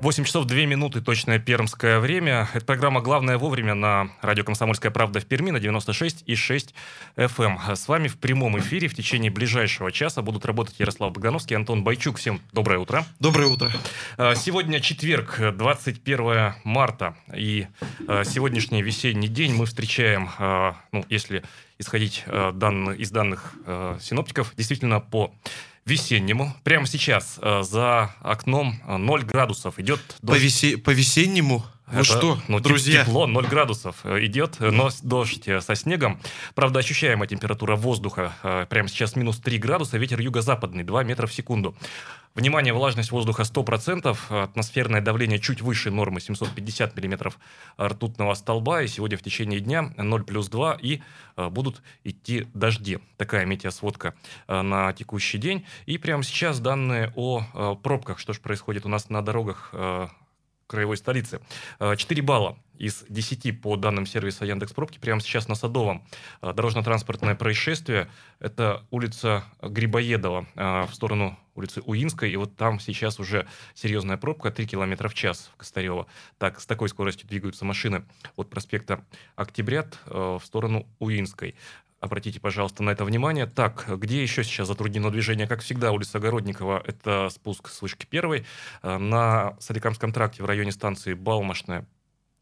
8 часов 2 минуты, точное пермское время. Это программа «Главное вовремя» на радио «Комсомольская правда» в Перми на 96,6 FM. Эм. С вами в прямом эфире в течение ближайшего часа будут работать Ярослав Богдановский и Антон Байчук. Всем доброе утро. Доброе утро. А, сегодня четверг, 21 марта. И а, сегодняшний весенний день мы встречаем, а, ну, если исходить из данных синоптиков, действительно по весеннему. Прямо сейчас э, за окном 0 э, градусов идет дождь. По, весе... по весеннему? Ну что, ну, друзья? Тепло, 0 градусов э, идет, но дождь со снегом. Правда, ощущаемая температура воздуха прямо сейчас минус 3 градуса, ветер юго-западный 2 метра в секунду. Внимание, влажность воздуха 100%, атмосферное давление чуть выше нормы 750 миллиметров ртутного столба, и сегодня в течение дня 0 плюс 2, и э, будут идти дожди. Такая метеосводка э, на текущий день. И прямо сейчас данные о э, пробках, что же происходит у нас на дорогах краевой столицы. 4 балла из 10 по данным сервиса Яндекс Пробки прямо сейчас на Садовом. А, дорожно-транспортное происшествие. Это улица Грибоедова а, в сторону улицы Уинской. И вот там сейчас уже серьезная пробка, 3 км в час в Костарево. Так, с такой скоростью двигаются машины от проспекта Октябрят в сторону Уинской. Обратите, пожалуйста, на это внимание. Так, где еще сейчас затруднено движение? Как всегда, улица Огородникова – это спуск с вышки первой. На Соликамском тракте в районе станции Балмашная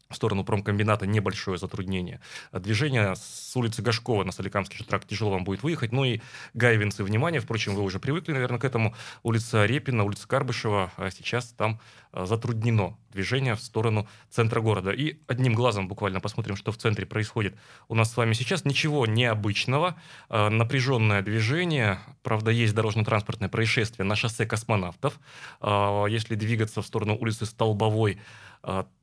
в сторону промкомбината небольшое затруднение. Движение с улицы Гашкова на Соликамский тракт тяжело вам будет выехать. Ну и Гайвинцы, внимание, впрочем, вы уже привыкли, наверное, к этому. Улица Репина, улица Карбышева, а сейчас там а, затруднено движение в сторону центра города. И одним глазом буквально посмотрим, что в центре происходит у нас с вами сейчас. Ничего необычного. А, напряженное движение. Правда, есть дорожно-транспортное происшествие на шоссе космонавтов. Если двигаться в сторону улицы Столбовой,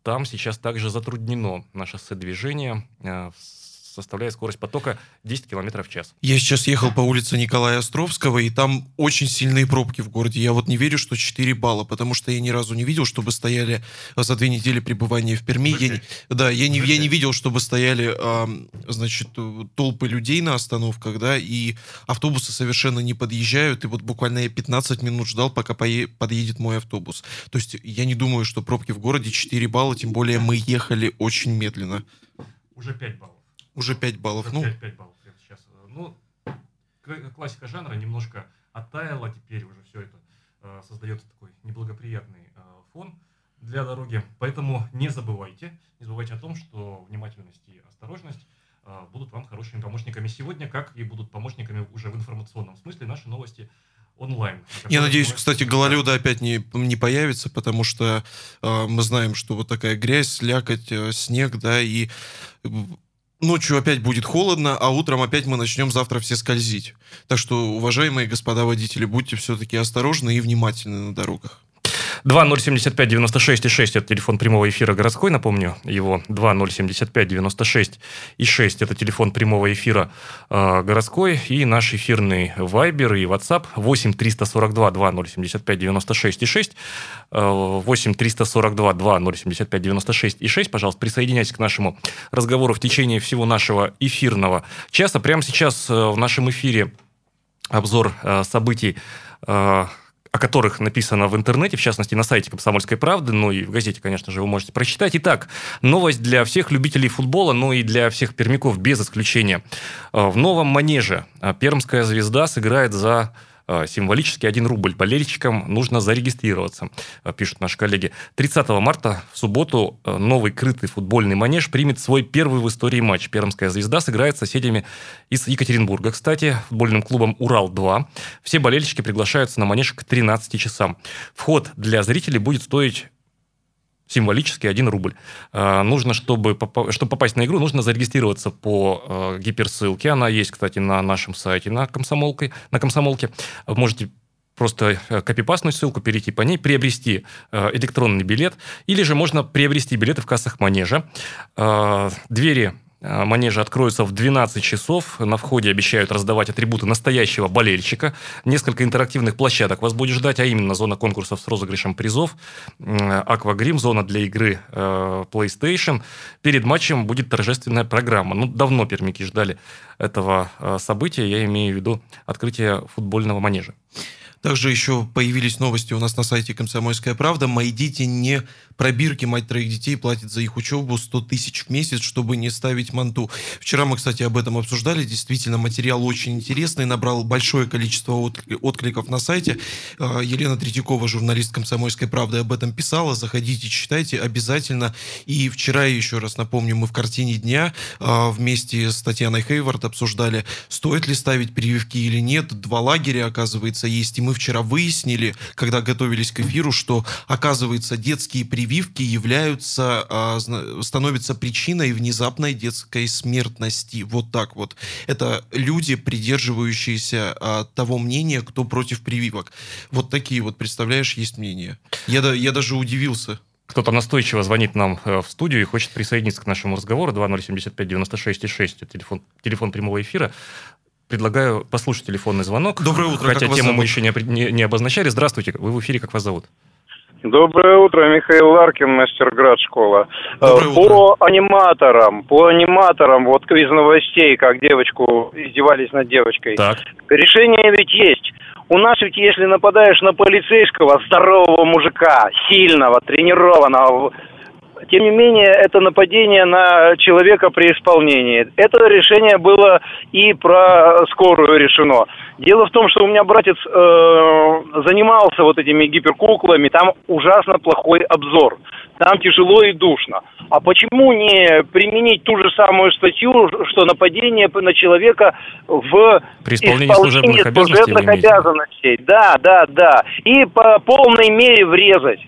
там сейчас также затруднено на шоссе движение а, составляет скорость потока 10 км в час. Я сейчас ехал по улице Николая Островского, и там очень сильные пробки в городе. Я вот не верю, что 4 балла, потому что я ни разу не видел, чтобы стояли за две недели пребывания в Перми. Я, да, я не, я не видел, чтобы стояли, а, значит, толпы людей на остановках, да, и автобусы совершенно не подъезжают, и вот буквально я 15 минут ждал, пока подъедет мой автобус. То есть я не думаю, что пробки в городе 4 балла, тем более мы ехали очень медленно. Уже 5 баллов. Уже 5 баллов. Уже ну. 5, 5 баллов сейчас. Ну, классика жанра немножко оттаяла, теперь уже все это э, создается такой неблагоприятный э, фон для дороги. Поэтому не забывайте, не забывайте о том, что внимательность и осторожность э, будут вам хорошими помощниками сегодня, как и будут помощниками уже в информационном смысле наши новости онлайн. Я надеюсь, мы... кстати, гололеда опять не, не появится, потому что э, мы знаем, что вот такая грязь, слякоть, э, снег, да, и ночью опять будет холодно, а утром опять мы начнем завтра все скользить. Так что, уважаемые господа водители, будьте все-таки осторожны и внимательны на дорогах. 2075 96 и 6 это телефон прямого эфира городской, напомню его. 2075 96 и 6 это телефон прямого эфира э, городской. И наш эфирный Viber и WhatsApp 8 342 2075 96 и 6. Э, 8 342 2075 96 и 6. Пожалуйста, присоединяйтесь к нашему разговору в течение всего нашего эфирного часа. Прямо сейчас э, в нашем эфире обзор э, событий э, о которых написано в интернете, в частности, на сайте «Комсомольской правды», ну и в газете, конечно же, вы можете прочитать. Итак, новость для всех любителей футбола, ну и для всех пермяков без исключения. Э, в новом манеже э, пермская звезда сыграет за символически 1 рубль. Болельщикам нужно зарегистрироваться, э, пишут наши коллеги. 30 марта, в субботу, э, новый крытый футбольный манеж примет свой первый в истории матч. Пермская звезда сыграет с соседями из Екатеринбурга, кстати, футбольным клубом «Урал-2». Все болельщики приглашаются на манеж к 13 часам. Вход для зрителей будет стоить символически 1 рубль. А, нужно, чтобы, чтобы попасть на игру, нужно зарегистрироваться по а, гиперссылке. Она есть, кстати, на нашем сайте на, комсомолке, на комсомолке. Можете просто э, копипастную ссылку, перейти по ней, приобрести э, электронный билет, или же можно приобрести билеты в кассах манежа. Двери э, манежа откроются в 12 часов. На входе обещают раздавать атрибуты настоящего болельщика. Несколько интерактивных площадок вас будет ждать, а именно зона конкурсов с розыгрышем призов, Аквагрим, зона для игры э, PlayStation. Перед матчем будет торжественная программа. Ну, давно пермики ждали этого э, события. Я имею в виду открытие футбольного манежа. Также еще появились новости у нас на сайте «Комсомольская правда». Мои дети не пробирки, мать троих детей платит за их учебу 100 тысяч в месяц, чтобы не ставить манту. Вчера мы, кстати, об этом обсуждали. Действительно, материал очень интересный, набрал большое количество откликов на сайте. А, Елена Третьякова, журналист «Комсомольской правды», об этом писала. Заходите, читайте обязательно. И вчера, еще раз напомню, мы в «Картине дня» а, вместе с Татьяной Хейвард обсуждали, стоит ли ставить прививки или нет. Два лагеря, оказывается, есть. И мы вчера выяснили, когда готовились к эфиру, что, оказывается, детские прививки являются, а, становятся причиной внезапной детской смертности. Вот так вот. Это люди, придерживающиеся а, того мнения, кто против прививок. Вот такие вот, представляешь, есть мнения. Я, я даже удивился. Кто-то настойчиво звонит нам э, в студию и хочет присоединиться к нашему разговору. 2075-96-6, телефон, телефон прямого эфира предлагаю послушать телефонный звонок. Доброе утро. Хотя тему мы еще не, не, не обозначали. Здравствуйте, вы в эфире, как вас зовут? Доброе утро, Михаил Ларкин, Мастерград школа. Доброе по утро. аниматорам, по аниматорам, вот из новостей, как девочку издевались над девочкой. Так. Решение ведь есть. У нас ведь если нападаешь на полицейского, здорового мужика, сильного, тренированного, тем не менее, это нападение на человека при исполнении. Это решение было и про скорую решено. Дело в том, что у меня братец э, занимался вот этими гиперкуклами, там ужасно плохой обзор. Там тяжело и душно. А почему не применить ту же самую статью, что нападение на человека в при исполнении, исполнении служебных, служебных обязанностей? Да, да, да. И по полной мере врезать.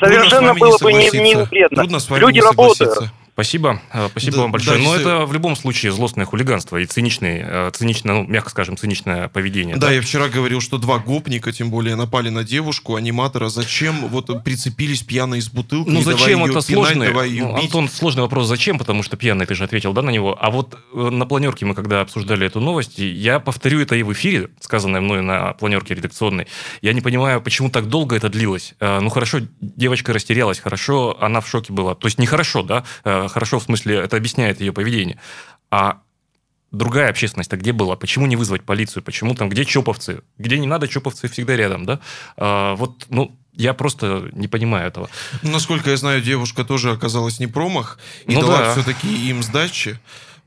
Совершенно было бы не, не вредно. Люди работают. Спасибо, э, спасибо да, вам большое. Да, Но если... это в любом случае злостное хулиганство и циничное, э, циничное, ну, мягко скажем, циничное поведение. Да, да, я вчера говорил, что два гопника, тем более, напали на девушку, аниматора. Зачем вот прицепились пьяные из бутылки? Ну, зачем это пинать, сложный? Ну, Антон, сложный вопрос, зачем? Потому что пьяный, ты же ответил, да, на него. А вот э, на планерке мы, когда обсуждали эту новость, я повторю это и в эфире, сказанное мной на планерке редакционной. Я не понимаю, почему так долго это длилось. Ну, хорошо, девочка растерялась, хорошо, она в шоке была. То есть, нехорошо, да? Хорошо, в смысле, это объясняет ее поведение. А другая общественность-то где была? Почему не вызвать полицию? Почему там, где чоповцы? Где не надо, чоповцы всегда рядом, да? А, вот, ну, я просто не понимаю этого. Насколько я знаю, девушка тоже оказалась не промах и ну, дала да. все-таки им сдачи.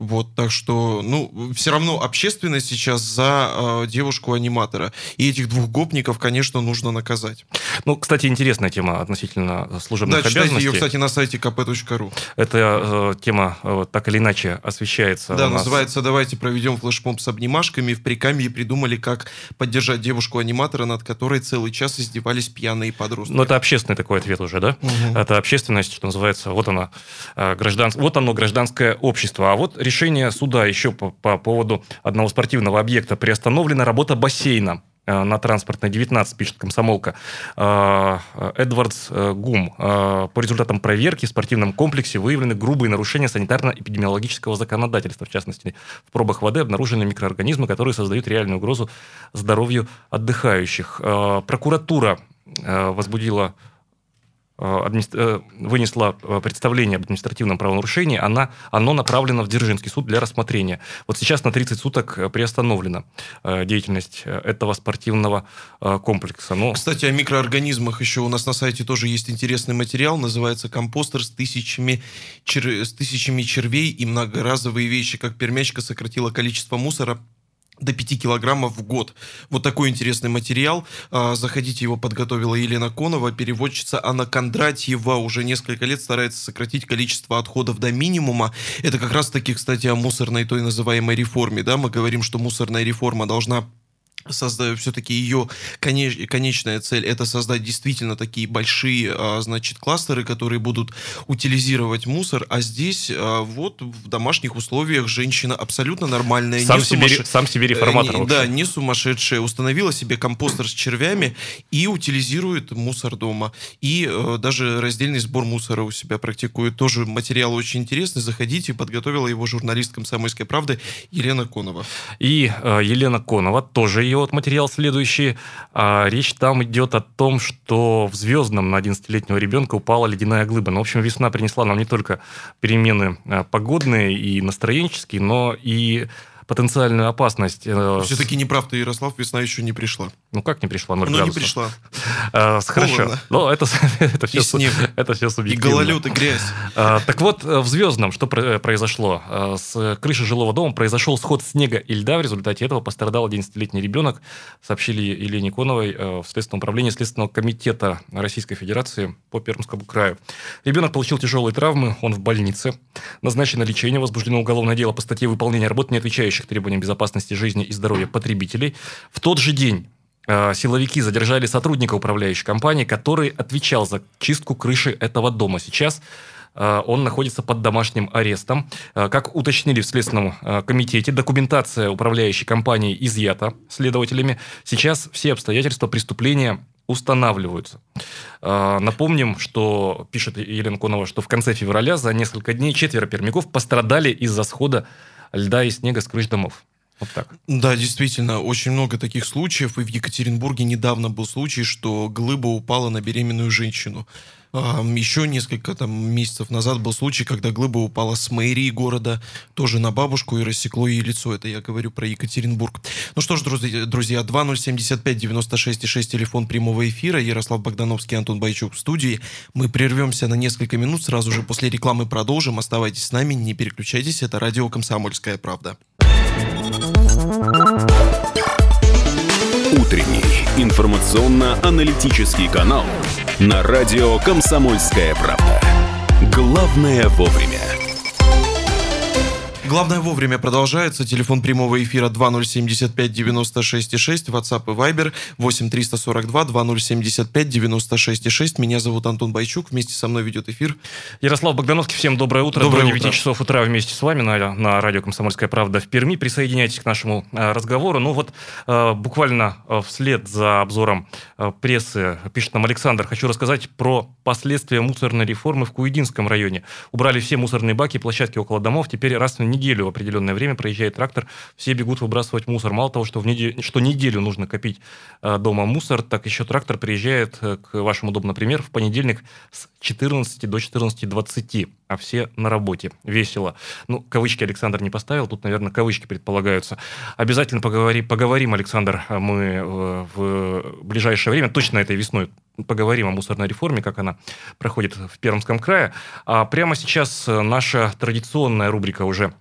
Вот, так что, ну, все равно общественность сейчас за э, девушку-аниматора. И этих двух гопников, конечно, нужно наказать. Ну, кстати, интересная тема относительно служебных да, обязанностей. ее, кстати, на сайте kp.ru. Эта э, тема э, так или иначе освещается. Да, называется «Давайте проведем флешмоб с обнимашками». В Прикамье придумали, как поддержать девушку-аниматора, над которой целый час издевались пьяные подростки. Ну, это общественный такой ответ уже, да? Угу. Это общественность, что называется, вот она, э, граждан... вот оно, гражданское общество. А вот решение суда еще по, по поводу одного спортивного объекта. Приостановлена работа бассейна э, на транспортной 19, пишет комсомолка. Э, Эдвардс э, Гум. По результатам проверки в спортивном комплексе выявлены грубые нарушения санитарно-эпидемиологического законодательства. В частности, в пробах воды обнаружены микроорганизмы, которые создают реальную угрозу здоровью отдыхающих. Прокуратура возбудила вынесла э, представление об административном правонарушении, она, оно направлено в Дзержинский суд для рассмотрения. Вот сейчас на 30 суток приостановлена деятельность этого спортивного комплекса. Но... Кстати, о микроорганизмах еще у нас на сайте тоже есть интересный материал, называется «Компостер с тысячами, чер... с тысячами червей и многоразовые вещи, как пермячка сократила количество мусора до 5 килограммов в год. Вот такой интересный материал. А, заходите, его подготовила Елена Конова, переводчица Анна Кондратьева. Уже несколько лет старается сократить количество отходов до минимума. Это как раз таки, кстати, о мусорной той называемой реформе. Да? Мы говорим, что мусорная реформа должна создаю все-таки ее конеч, конечная цель это создать действительно такие большие а, значит кластеры которые будут утилизировать мусор. А здесь а, вот в домашних условиях женщина абсолютно нормальная сам, не себе, сумаш... сам себе реформатор не, да не сумасшедшая установила себе компостер с червями и утилизирует мусор дома. И э, даже раздельный сбор мусора у себя практикует. Тоже материал очень интересный. Заходите подготовила его журналист комсомольской правды Елена Конова. И э, Елена Конова тоже ее вот материал следующий. А, речь там идет о том, что в Звездном на 11-летнего ребенка упала ледяная глыба. Ну, в общем, весна принесла нам не только перемены а, погодные и настроенческие, но и потенциальную опасность. Э, Все-таки не прав ты, Ярослав, весна еще не пришла. Ну как не пришла? 0 ну не пришла. А, хорошо. Но это, это, все, это все субъективно. И гололед, и грязь. А, так вот, в Звездном что произошло? А, с крыши жилого дома произошел сход снега и льда. В результате этого пострадал 11-летний ребенок, сообщили Елене Коновой э, в Следственном управлении Следственного комитета Российской Федерации по Пермскому краю. Ребенок получил тяжелые травмы, он в больнице. Назначено лечение, возбуждено уголовное дело по статье выполнения работ, не отвечающих требованиям безопасности жизни и здоровья потребителей. В тот же день Э, силовики задержали сотрудника управляющей компании, который отвечал за чистку крыши этого дома. Сейчас э, он находится под домашним арестом. Э, как уточнили в Следственном комитете, документация управляющей компании изъята следователями. Сейчас все обстоятельства преступления устанавливаются. Напомним, что, пишет Елена Конова, что в конце февраля за несколько дней четверо пермяков пострадали из-за схода льда и снега с крыш домов. Вот так. Да, действительно, очень много таких случаев. И в Екатеринбурге недавно был случай, что глыба упала на беременную женщину. Еще несколько там, месяцев назад был случай, когда глыба упала с мэрии города, тоже на бабушку и рассекло ей лицо. Это я говорю про Екатеринбург. Ну что ж, друзья, друзья 2075-96-6, телефон прямого эфира. Ярослав Богдановский, Антон Байчук в студии. Мы прервемся на несколько минут, сразу же после рекламы продолжим. Оставайтесь с нами, не переключайтесь. Это радио «Комсомольская правда». Утренний информационно-аналитический канал на радио «Комсомольская правда». Главное вовремя. Главное вовремя продолжается. Телефон прямого эфира 2075-96-6, WhatsApp и Viber 8-342-2075-96-6. Меня зовут Антон Байчук, вместе со мной ведет эфир. Ярослав Богдановский, всем доброе утро. Доброе До 9 утро. часов утра вместе с вами на, на радио «Комсомольская правда» в Перми. Присоединяйтесь к нашему э, разговору. Ну вот э, буквально э, вслед за обзором э, прессы пишет нам Александр. Хочу рассказать про последствия мусорной реформы в Куединском районе. Убрали все мусорные баки и площадки около домов. Теперь раз в неделю в определенное время проезжает трактор, все бегут выбрасывать мусор. Мало того, что, в неделю, что неделю нужно копить э, дома мусор, так еще трактор приезжает, э, к вашему дому, например, в понедельник с 14 до 14.20, а все на работе. Весело. Ну, кавычки Александр не поставил, тут, наверное, кавычки предполагаются. Обязательно поговори, поговорим, Александр, мы э, в ближайшее время, точно этой весной, поговорим о мусорной реформе, как она проходит в Пермском крае. А прямо сейчас наша традиционная рубрика уже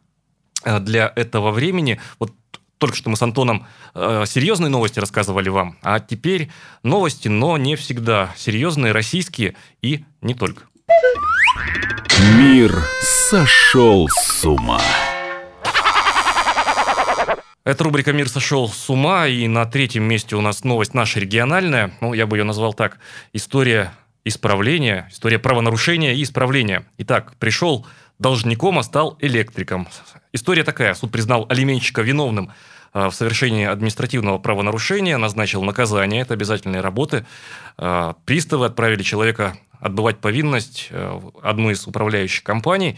для этого времени. Вот только что мы с Антоном э, серьезные новости рассказывали вам, а теперь новости, но не всегда серьезные, российские и не только. Мир сошел с ума. Эта рубрика «Мир сошел с ума», и на третьем месте у нас новость наша региональная, ну, я бы ее назвал так, история исправления, история правонарушения и исправления. Итак, пришел должником, а стал электриком. История такая. Суд признал алименщика виновным э, в совершении административного правонарушения, назначил наказание, это обязательные работы. Э, приставы отправили человека отбывать повинность э, в одну из управляющих компаний.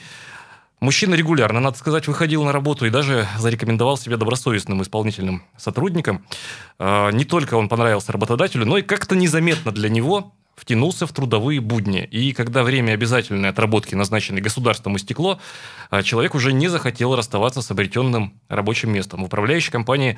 Мужчина регулярно, надо сказать, выходил на работу и даже зарекомендовал себя добросовестным исполнительным сотрудником. Не только он понравился работодателю, но и как-то незаметно для него втянулся в трудовые будни. И когда время обязательной отработки, назначенной государством, истекло, а, человек уже не захотел расставаться с обретенным рабочим местом. В управляющей компании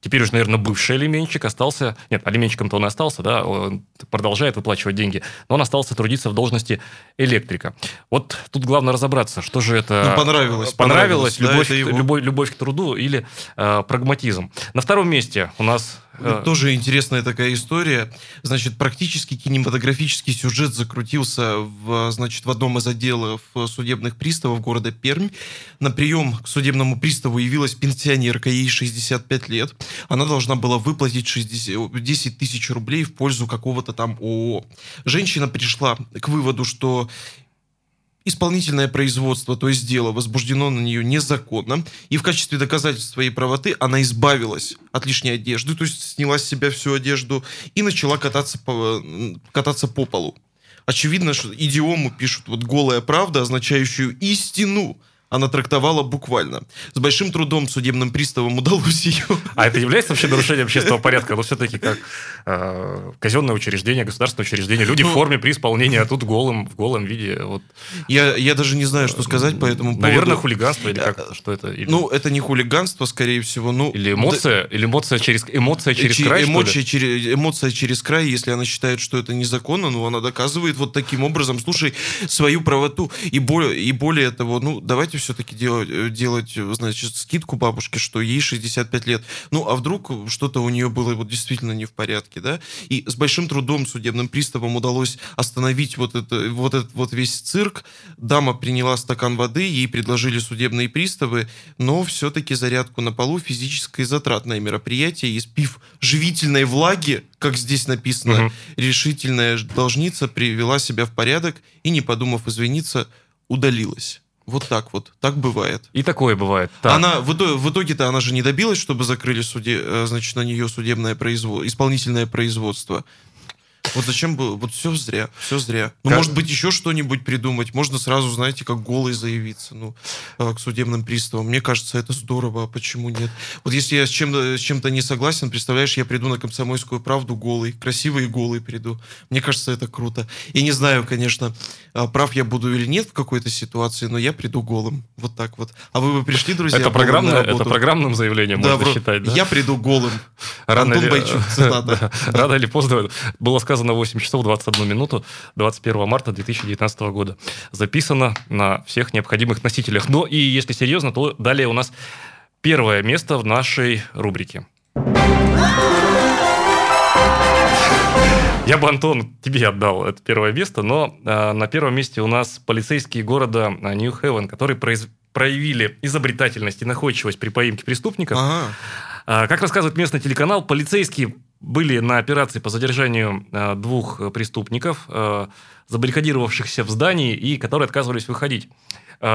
теперь уже, наверное, бывший алименщик остался... Нет, алименщиком-то он остался, да, он продолжает выплачивать деньги, но он остался трудиться в должности электрика. Вот тут главное разобраться, что же это... Ну, понравилось. Понравилось, понравилось любовь, да, любовь, любовь к труду или э, прагматизм. На втором месте у нас А. Тоже интересная такая история. Значит, практически кинематографический сюжет закрутился в, значит, в одном из отделов судебных приставов города Пермь. На прием к судебному приставу явилась пенсионерка, ей 65 лет. Она должна была выплатить 60, 10 тысяч рублей в пользу какого-то там ООО. Женщина пришла к выводу, что исполнительное производство, то есть дело, возбуждено на нее незаконно, и в качестве доказательства своей правоты она избавилась от лишней одежды, то есть сняла с себя всю одежду и начала кататься по, кататься по полу. Очевидно, что идиому пишут вот голая правда, означающую истину, она трактовала буквально. С большим трудом судебным приставам удалось ее... А это является вообще нарушением общественного порядка? Но все-таки как э, казенное учреждение, государственное учреждение, люди ну, в форме при исполнении, а тут голым, в голом виде. Вот. Я, я даже не знаю, что сказать по этому поводу. Наверное, хулиганство или как? Что это? Или... Ну, это не хулиганство, скорее всего. Ну, или эмоция, да... или эмоция через, эмоция через Ч- край, эмоция, через, эмоция через край, если она считает, что это незаконно, ну, она доказывает вот таким образом, слушай, свою правоту. И более, и более того, ну, давайте все-таки делать, э, делать, значит, скидку бабушке, что ей 65 лет. Ну, а вдруг что-то у нее было вот действительно не в порядке, да? И с большим трудом судебным приставам удалось остановить вот, это, вот этот вот весь цирк. Дама приняла стакан воды, ей предложили судебные приставы, но все-таки зарядку на полу физическое затратное мероприятие, и спив живительной влаги, как здесь написано, угу. решительная должница привела себя в порядок и, не подумав извиниться, удалилась. Вот так вот. Так бывает. И такое бывает. Так. Она в, в итоге-то она же не добилась, чтобы закрыли суде, э, значит, на нее судебное производство, исполнительное производство. Вот зачем было? Вот все зря, все зря. Ну, как... может быть, еще что-нибудь придумать. Можно сразу, знаете, как голый заявиться, ну, э, к судебным приставам. Мне кажется, это здорово, а почему нет? Вот если я с чем-то, с чем-то не согласен, представляешь, я приду на комсомольскую правду голый, красивый и голый приду. Мне кажется, это круто. И не знаю, конечно, а, прав я буду или нет в какой-то ситуации, но я приду голым. Вот так вот. А вы бы пришли, друзья, это, программное, это программным заявлением да, можно бро, считать, да? Я приду голым. Рано Антон или... Бойчук, цитата. Рано или поздно было сказано 8 часов 21 минуту 21 марта 2019 года. Записано на всех необходимых носителях. Но и если серьезно, то далее у нас первое место в нашей рубрике. Я бы, Антон, тебе отдал это первое место, но э, на первом месте у нас полицейские города Нью-Хевен, которые произ... проявили изобретательность и находчивость при поимке преступников. Ага. А, как рассказывает местный телеканал, полицейские были на операции по задержанию а, двух преступников, а, забаррикадировавшихся в здании и которые отказывались выходить.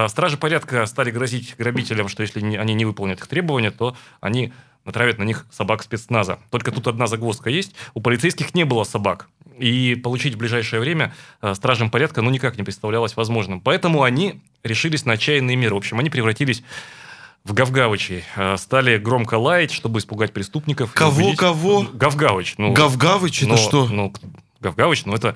Стражи порядка стали грозить грабителям, что если они не выполнят их требования, то они натравят на них собак спецназа. Только тут одна загвоздка есть. У полицейских не было собак. И получить в ближайшее время стражам порядка ну никак не представлялось возможным. Поэтому они решились на отчаянные меры. В общем, они превратились в Гавгавычи э, стали громко лаять, чтобы испугать преступников. Кого, кого? Гавгавыч. Ну, Гавгавыч это что? Ну, Гавгавыч, ну это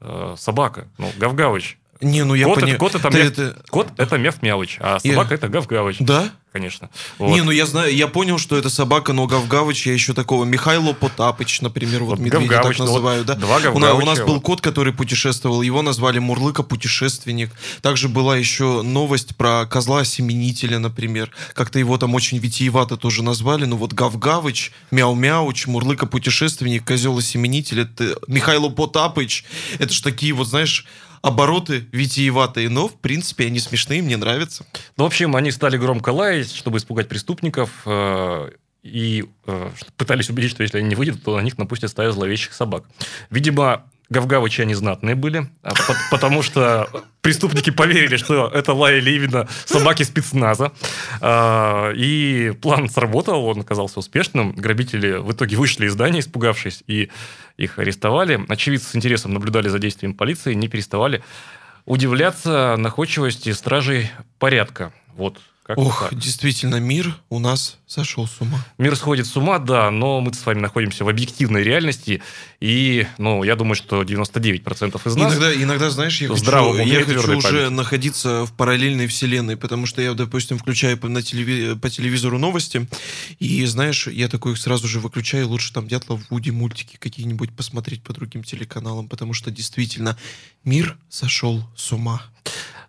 э, собака. Ну, Гавгавыч. Не, ну я понимаю. Кот, это, мяв... это... кот это Мяв Мявыч, а собака я... это Гавгавыч. Да? Конечно. Вот. Не, ну я знаю, я понял, что это собака, но Гавгавыч, я еще такого. Михайло Потапыч, например, вот, вот медведя Гавгавыч, так называют. Ну, да? Два у, нас, у нас был кот, который путешествовал, его назвали Мурлыка путешественник. Также была еще новость про козла-осеменителя, например. Как-то его там очень витиевато тоже назвали. Ну вот Гавгавыч, Мяу-Мяуч, Мурлыка путешественник, козел-осеменитель, это Михайло Потапыч. Это ж такие вот, знаешь, обороты витиеватые, но, в принципе, они смешные, мне нравятся. Ну, в общем, они стали громко лаять, чтобы испугать преступников, э, и э, пытались убедить, что если они не выйдут, то на них напустят стаю зловещих собак. Видимо, Гавгавычи они знатные были, а потому что преступники поверили, что это лаяли именно собаки спецназа. А, и план сработал, он оказался успешным. Грабители в итоге вышли из здания, испугавшись, и их арестовали. Очевидцы с интересом наблюдали за действием полиции, не переставали удивляться находчивости стражей порядка. Вот как Ох, так. действительно, мир у нас сошел с ума. Мир сходит с ума, да, но мы с вами находимся в объективной реальности, и, ну, я думаю, что 99% из нас... Иногда, иногда знаешь, я хочу, я хочу уже память. находиться в параллельной вселенной, потому что я, допустим, включаю по, на телеви... по телевизору новости, и, знаешь, я такой их сразу же выключаю, лучше там Дятлов, Вуди, мультики какие-нибудь посмотреть по другим телеканалам, потому что действительно мир сошел с ума.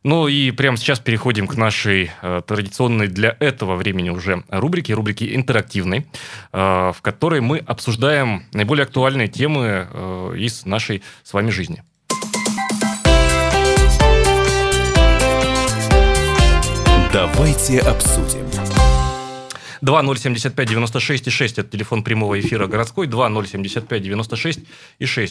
Ну и прямо сейчас переходим к нашей э, традиционной для этого времени уже рубрике, рубрике интерактивной, э, в которой мы обсуждаем наиболее актуальные темы э, из нашей с вами жизни. Давайте обсудим. 2075-96-6 – это телефон прямого эфира городской. 2075-96-6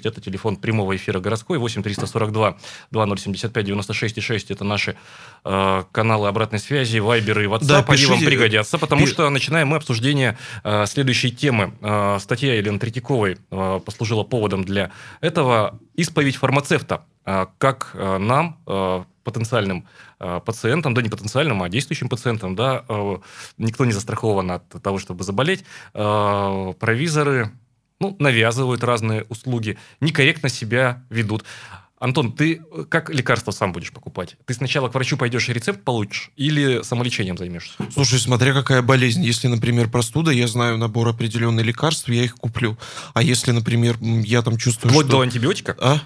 – это телефон прямого эфира городской. 8342 2075-96-6 – это наши э, каналы обратной связи, вайберы и WhatsApp. Да, Они вам пригодятся, потому Пи... что начинаем мы обсуждение э, следующей темы. Э, статья Елены Третьяковой э, послужила поводом для этого. Исповедь фармацевта. Э, как э, нам, э, потенциальным пациентам, да не потенциальным, а действующим пациентам, да, э, никто не застрахован от того, чтобы заболеть. Э, провизоры ну, навязывают разные услуги, некорректно себя ведут. Антон, ты как лекарство сам будешь покупать? Ты сначала к врачу пойдешь и рецепт получишь или самолечением займешься? Слушай, смотря какая болезнь. Если, например, простуда, я знаю набор определенных лекарств, я их куплю. А если, например, я там чувствую, Вплоть что... до антибиотика? А?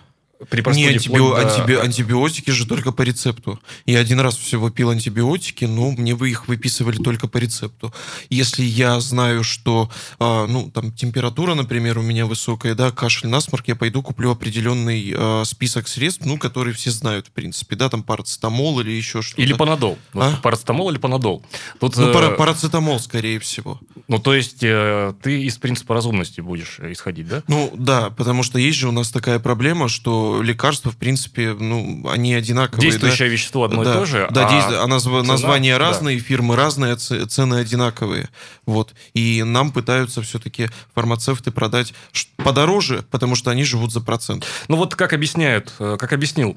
При простуде... Не, антиби... до... антиби... антибиотики же только по рецепту. Я один раз всего пил антибиотики, но мне вы их выписывали только по рецепту. Если я знаю, что, а, ну, там, температура, например, у меня высокая, да, кашель, насморк, я пойду куплю определенный а, список средств, ну, которые все знают, в принципе, да, там, парацетамол или еще что-то. Или панадол. А? Парацетамол или панадол. Тут, ну, э... парацетамол, скорее всего. Ну, то есть, э, ты из принципа разумности будешь исходить, да? Ну, да, потому что есть же у нас такая проблема, что лекарства, в принципе, ну, они одинаковые. Действующее да? вещество одно да, и то же. Да, а, а назв... цена, названия да. разные, фирмы разные, цены одинаковые. Вот. И нам пытаются все-таки фармацевты продать подороже, потому что они живут за процент. Ну вот как объясняют, э, как объяснил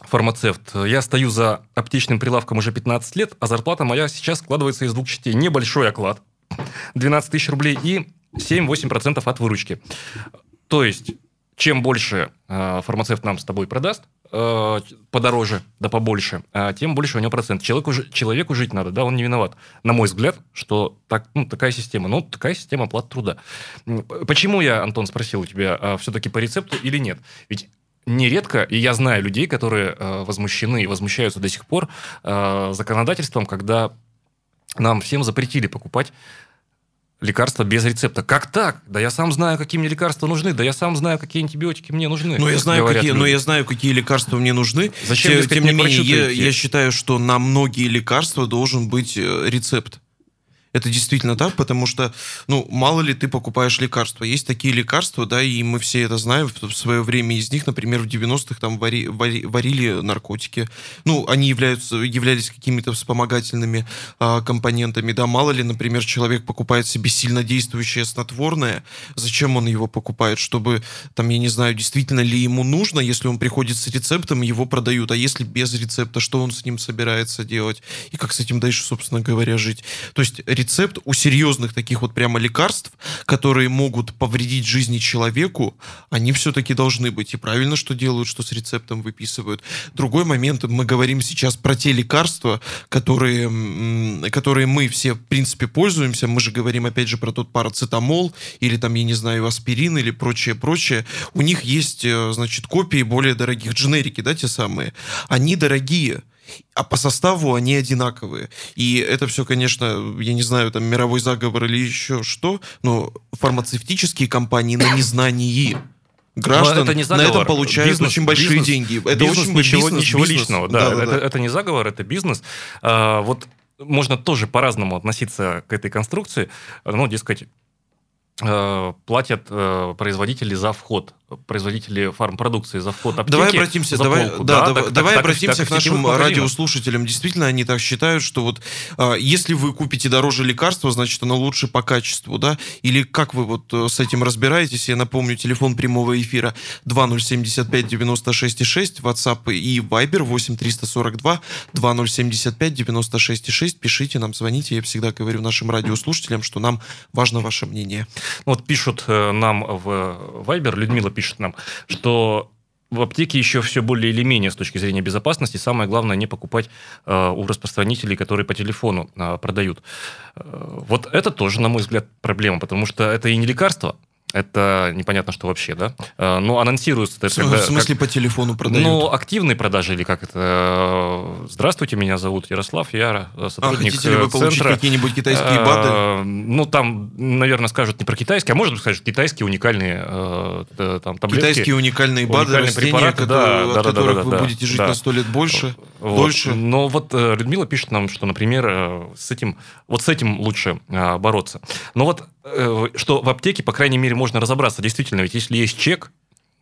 фармацевт. Я стою за аптечным прилавком уже 15 лет, а зарплата моя сейчас складывается из двух частей. Небольшой оклад, 12 тысяч рублей и 7-8% от выручки. То есть чем больше э, фармацевт нам с тобой продаст, э, подороже, да побольше, э, тем больше у него процент. Человеку, человеку жить надо, да, он не виноват. На мой взгляд, что так, ну, такая система. Ну, такая система оплаты труда. Почему я, Антон, спросил у тебя, э, все-таки по рецепту или нет? Ведь нередко, и я знаю людей, которые э, возмущены и возмущаются до сих пор э, законодательством, когда нам всем запретили покупать лекарства без рецепта. Как так? Да я сам знаю, какие мне лекарства нужны. Да я сам знаю, какие антибиотики мне нужны. Ну, я знаю, какие, но я знаю, какие лекарства мне нужны. Зачем, тем, тем не менее, я, я считаю, что на многие лекарства должен быть э, рецепт. Это действительно так, потому что, ну, мало ли ты покупаешь лекарства. Есть такие лекарства, да, и мы все это знаем, в свое время из них, например, в 90-х там вари, вари, варили наркотики. Ну, они являются, являлись какими-то вспомогательными а, компонентами, да. Мало ли, например, человек покупает себе сильнодействующее снотворное, зачем он его покупает? Чтобы, там, я не знаю, действительно ли ему нужно, если он приходит с рецептом, его продают, а если без рецепта, что он с ним собирается делать? И как с этим дальше, собственно говоря, жить? То есть рецепт у серьезных таких вот прямо лекарств, которые могут повредить жизни человеку, они все-таки должны быть. И правильно, что делают, что с рецептом выписывают. Другой момент, мы говорим сейчас про те лекарства, которые, которые мы все, в принципе, пользуемся. Мы же говорим, опять же, про тот парацетамол или там, я не знаю, аспирин или прочее, прочее. У них есть, э, значит, копии более дорогих, дженерики, да, те самые. Они дорогие а по составу они одинаковые. И это все, конечно, я не знаю, там мировой заговор или еще что, но фармацевтические компании на незнании граждан это не заговор. на этом получают бизнес, очень большие бизнес, деньги. Это бизнес, очень ничего, бизнес, ничего бизнес. личного. Да, да, да, это, да. это не заговор, это бизнес. А, вот можно тоже по-разному относиться к этой конструкции. Ну, дескать, э, платят э, производители за вход производители фармпродукции за вход аптеки. Давай обратимся, давай, полку, да, да, так, давай так, обратимся так, к нашим радиослушателям. Действительно, они так считают, что вот а, если вы купите дороже лекарства, значит оно лучше по качеству, да? Или как вы вот э, с этим разбираетесь? Я напомню, телефон прямого эфира 2075 96 6, WhatsApp и Viber 8 342 2075 96 6. Пишите нам, звоните. Я всегда говорю нашим радиослушателям, что нам важно ваше мнение. Вот пишут э, нам в Viber, Людмила пишет, пишет нам, что в аптеке еще все более или менее с точки зрения безопасности. Самое главное не покупать э, у распространителей, которые по телефону э, продают. Э, вот это тоже, на мой взгляд, проблема, потому что это и не лекарство, Это непонятно, что вообще, да? Э, но анонсируется... В, когда, в смысле как, по телефону продают? Ну, активные продажи или как это? Здравствуйте, меня зовут Ярослав, я сотрудник а хотите ли вы центра. получить какие-нибудь китайские БАДы? Ну, там, наверное, скажут не про китайские, а может быть, скажут китайские уникальные там, таблетки. Китайские уникальные БАДы, уникальные растения, препараты, да, от да, которых да, да, вы да, будете жить да. на сто лет больше, вот. дольше. Но вот Людмила пишет нам, что, например, с этим, вот с этим лучше бороться. Но вот что в аптеке, по крайней мере, можно разобраться. Действительно, ведь если есть чек,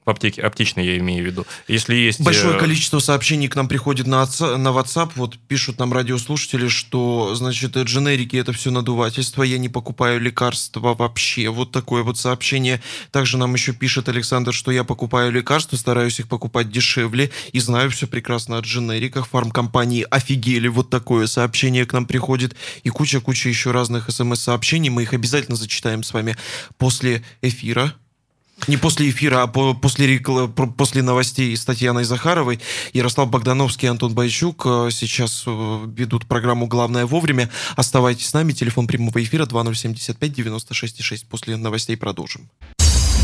в аптеке, аптечной я имею в виду. Если есть... Большое э, количество сообщений к нам приходит на, на WhatsApp. Вот пишут нам радиослушатели, что, значит, дженерики это все надувательство, я не покупаю лекарства вообще. Вот такое вот сообщение. Также нам еще пишет Александр, что я покупаю лекарства, стараюсь их покупать дешевле и знаю все прекрасно о дженериках. Фармкомпании офигели. Вот такое сообщение к нам приходит. И куча-куча еще разных смс-сообщений. Мы их обязательно зачитаем с вами после эфира. Не после эфира, а по, после, после новостей с Татьяной Захаровой. Ярослав Богдановский и Антон Байчук э, сейчас э, ведут программу «Главное вовремя». Оставайтесь с нами. Телефон прямого эфира 2075-96-6. После новостей продолжим.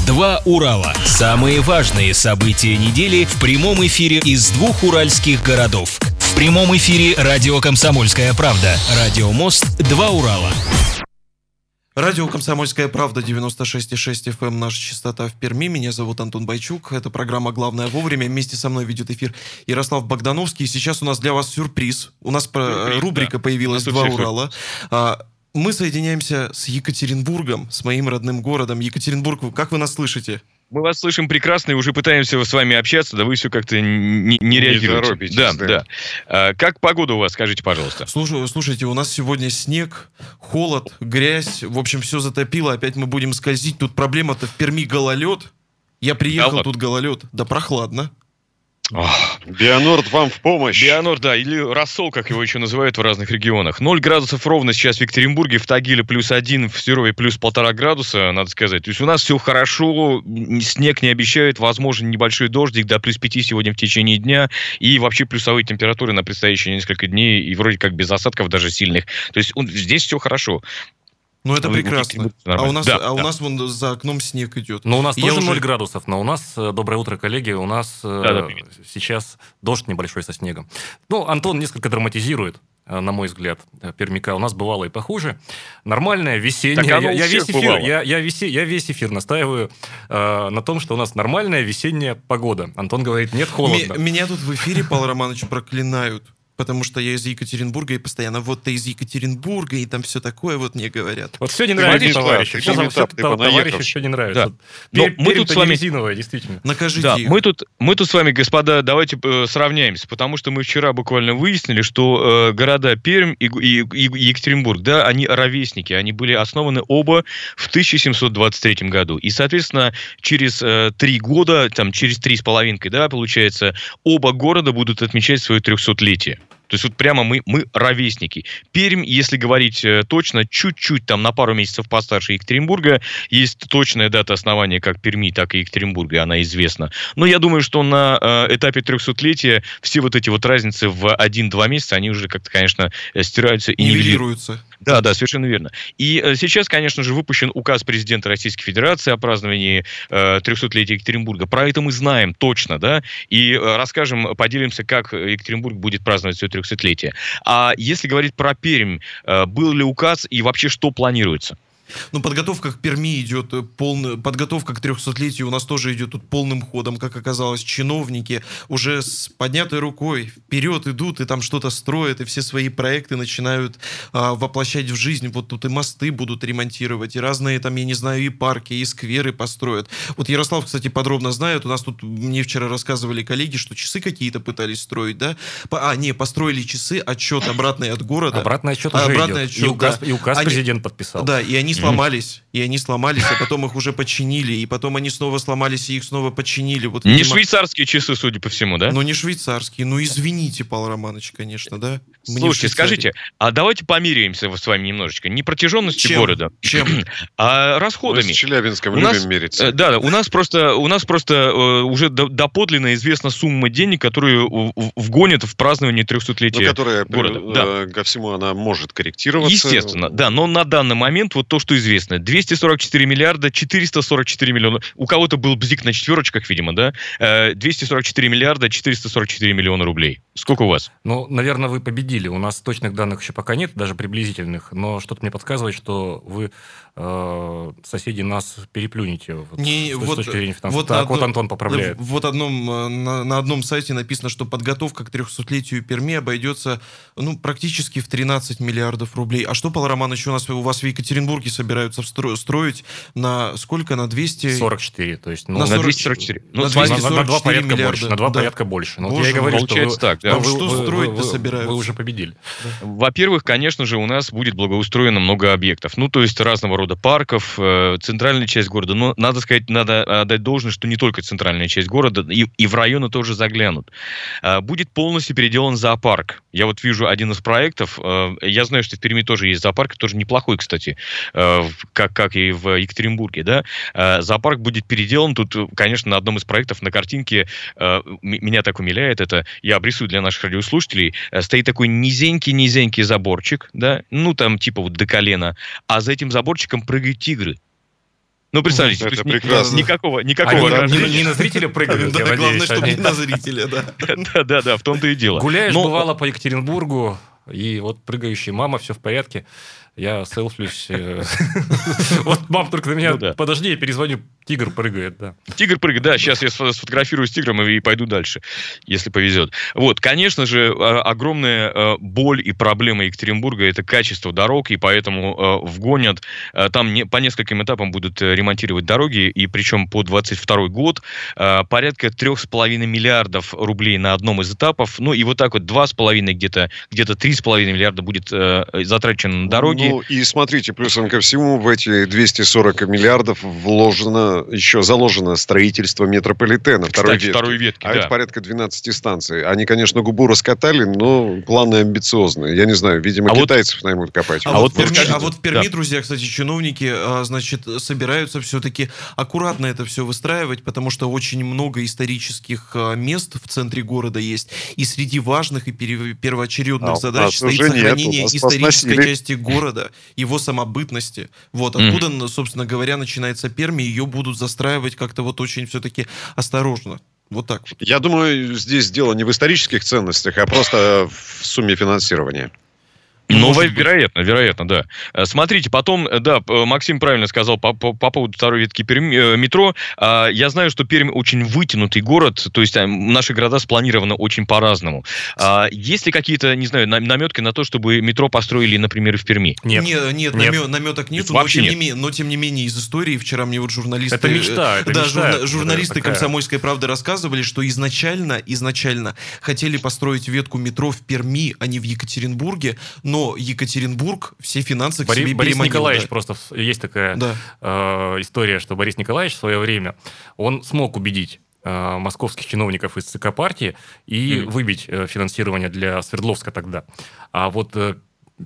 Два Урала. Самые важные события недели в прямом эфире из двух уральских городов. В прямом эфире радио «Комсомольская правда». Радио «Мост». Два Урала. Радио «Комсомольская правда», 96,6 FM, эм, наша частота в Перми. Меня зовут Антон Байчук. Это программа «Главное вовремя». Вместе со мной ведет эфир Ярослав Богдановский. И сейчас у нас для вас сюрприз. У нас сюрприз, рубрика да. появилась «Два Урала». А, мы соединяемся с Екатеринбургом, с моим родным городом. Екатеринбург, как вы нас слышите? Мы вас слышим прекрасно и уже пытаемся с вами общаться, да вы все как-то не, не реагируете. Не да, да. да. А, как погода у вас, скажите, пожалуйста? Слушай, слушайте, у нас сегодня снег, холод, грязь, в общем, все затопило, опять мы будем скользить. Тут проблема-то в Перми гололед. Я приехал, а тут гололед. Да прохладно. Бионорд вам в помощь. Бионорд, да, или рассол, как его еще называют в разных регионах. 0 градусов ровно сейчас в Екатеринбурге, в Тагиле плюс 1, в Серове плюс полтора градуса, надо сказать. То есть у нас все хорошо, снег не обещает, возможен небольшой дождик до плюс 5 сегодня в течение дня, и вообще плюсовые температуры на предстоящие несколько дней, и вроде как без осадков даже сильных. То есть он, здесь все хорошо. Ну, это прекрасно. А у нас, да, а у нас вон за окном снег идет. Но у нас и тоже 0 уже... градусов, но у нас, э, доброе утро, коллеги, у нас э, да, да, сейчас дождь небольшой со снегом. Ну, Антон несколько драматизирует, э, на мой взгляд, пермика. У нас бывало и похуже. Нормальная весенняя... Я, я, весь эфир, я, я, весь, я весь эфир настаиваю э, на том, что у нас нормальная весенняя погода. Антон говорит, нет, холодно. Меня тут в эфире, Павел Романович, проклинают потому что я из Екатеринбурга и постоянно вот ты из Екатеринбурга и там все такое вот мне говорят. Вот все не нравится, товарищи. Все, все, все товарищи все не нравится. Да. Но мы тут с вами резиновая, действительно. Накажите да. Мы тут, мы тут с вами, господа, давайте э, сравняемся, потому что мы вчера буквально выяснили, что э, города Пермь и, и, и Екатеринбург, да, они ровесники, они были основаны оба в 1723 году. И, соответственно, через э, три года, там, через три с половинкой, да, получается, оба города будут отмечать свое трехсотлетие. То есть вот прямо мы, мы ровесники. Пермь, если говорить э, точно, чуть-чуть там на пару месяцев постарше Екатеринбурга. Есть точная дата основания как Перми, так и Екатеринбурга, она известна. Но я думаю, что на э, этапе 300-летия все вот эти вот разницы в 1-2 месяца, они уже как-то, конечно, э, стираются и нивелируются. Да, да, совершенно верно. И э, сейчас, конечно же, выпущен указ президента Российской Федерации о праздновании э, 300-летия Екатеринбурга. Про это мы знаем точно, да, и э, расскажем, поделимся, как Екатеринбург будет праздновать свое 300-летие. А если говорить про Пермь, э, был ли указ и вообще что планируется? Ну, подготовка к Перми идет э, полная, подготовка к 300-летию у нас тоже идет тут полным ходом, как оказалось, чиновники уже с поднятой рукой вперед идут и там что-то строят, и все свои проекты начинают а, воплощать в жизнь. Вот тут и мосты будут ремонтировать, и разные там, я не знаю, и парки, и скверы построят. Вот Ярослав, кстати, подробно знает, у нас тут мне вчера рассказывали коллеги, что часы какие-то пытались строить, да? А, не, построили часы, отчет обратный от города. Обратный отчет уже обратный идет. Отчет, и указ, да. и указ они, президент подписал. Да, и они сломались, и они сломались, а потом их уже починили, и потом они снова сломались, и их снова починили. Вот, не видимо... швейцарские часы, судя по всему, да? Ну, не швейцарские. Ну, извините, Павел Романович, конечно, да? Мы Слушайте, скажите, а давайте померяемся с вами немножечко. Не протяженностью Чем? города, Чем? а расходами. Мы с Челябинском у любим нас, мериться. Э, да, у нас просто, у нас просто э, уже доподлинно известна сумма денег, которую вгонят в празднование 300-летия ну, которая, города. Да. Ко всему она может корректироваться. Естественно, да, но на данный момент вот то, что что известно. 244 миллиарда 444 миллиона. У кого-то был бзик на четверочках, видимо, да? 244 миллиарда 444 миллиона рублей. Сколько у вас? Ну, наверное, вы победили. У нас точных данных еще пока нет, даже приблизительных. Но что-то мне подсказывает, что вы э, соседи нас переплюнете вот, не, с, вот, точки зрения финансов. Вот так, одно, вот Антон поправляет. Вот одном, э, на, на одном сайте написано, что подготовка к 300-летию Перми обойдется ну, практически в 13 миллиардов рублей. А что, Павел Романович, у, нас, у вас в Екатеринбурге собираются стро, строить на сколько? На 200... 44, то есть... Ну, на, 40, 244. Ну, на, 244 на, на 2 порядка миллиарда. больше. На 2 да. порядка больше. Ну, вот я и говорю, Получается что вы, так. Да. Вы, что строить-то собираются? Вы уже победили. Во-первых, конечно же, у нас будет благоустроено много объектов. Ну, то есть разного рода парков, э, центральная часть города. Но, надо сказать, надо отдать должное, что не только центральная часть города, и, и в районы тоже заглянут. Э, будет полностью переделан зоопарк. Я вот вижу один из проектов. Э, я знаю, что в Перми тоже есть зоопарк, тоже неплохой, кстати, как, как и в Екатеринбурге. Да? Зоопарк будет переделан. Тут, конечно, на одном из проектов на картинке меня так умиляет это. Я обрисую для наших радиослушателей. Стоит такой низенький-низенький заборчик, да, ну там типа вот до колена, а за этим заборчиком прыгают тигры. Ну, представьте, это прекрасно. никакого, никакого... Они, не, не на зрителя прыгают, Да, главное, чтобы не на зрителя, да. Да, да, да, в том-то и дело. Гуляешь, бывало, по Екатеринбургу, и вот прыгающая мама, все в порядке я селфлюсь. Э, вот мам только на меня, ну подожди, я перезвоню, тигр прыгает, да. Тигр прыгает, да, сейчас я сфотографирую с тигром и пойду дальше, если повезет. Вот, конечно же, а, огромная э, боль и проблема Екатеринбурга – это качество дорог, и поэтому э, вгонят, там по нескольким этапам будут ремонтировать дороги, и причем по 22 год порядка 3,5 миллиардов рублей на одном из этапов, ну и вот так вот 2,5 где-то, где-то 3,5 миллиарда будет затрачено на дороги, ну, и смотрите, плюсом ко всему, в эти 240 миллиардов вложено, еще заложено строительство метрополитена. Кстати, второй ветки. Второй ветки а да. это порядка 12 станций. Они, конечно, губу раскатали, но планы амбициозные. Я не знаю, видимо, а китайцев вот... наймут копать. А, а, вот, Перми, а вот в Перми, да. друзья, кстати, чиновники, а, значит, собираются все-таки аккуратно это все выстраивать, потому что очень много исторических а, мест в центре города есть. И среди важных и первоочередных а, задач стоит сохранение нет, исторической части города города, его самобытности. Вот откуда, mm. собственно говоря, начинается Перми, ее будут застраивать как-то вот очень все-таки осторожно. Вот так. Я думаю, здесь дело не в исторических ценностях, а просто в сумме финансирования. Ну, вероятно, вероятно, да. Э, смотрите, потом, э, да, Максим правильно сказал по, по, по поводу второй ветки Перми, э, метро. А, я знаю, что Пермь очень вытянутый город, то есть наши города спланированы очень по-разному. А, есть ли какие-то, не знаю, наметки на то, чтобы метро построили, например, в Перми? Нет, нет, нет, нет. наметок нет, но тем, нет. Не менее, но тем не менее из истории вчера мне вот журналисты... Это мечта, это да, мечта, журна, журналисты такая... «Комсомольской правды» рассказывали, что изначально, изначально хотели построить ветку метро в Перми, а не в Екатеринбурге, но Екатеринбург Петербург все финансы Бори, к себе Борис Николаевич да. просто есть такая да. э, история, что Борис Николаевич в свое время он смог убедить э, московских чиновников из ЦК партии и mm. выбить э, финансирование для Свердловска тогда. А вот э,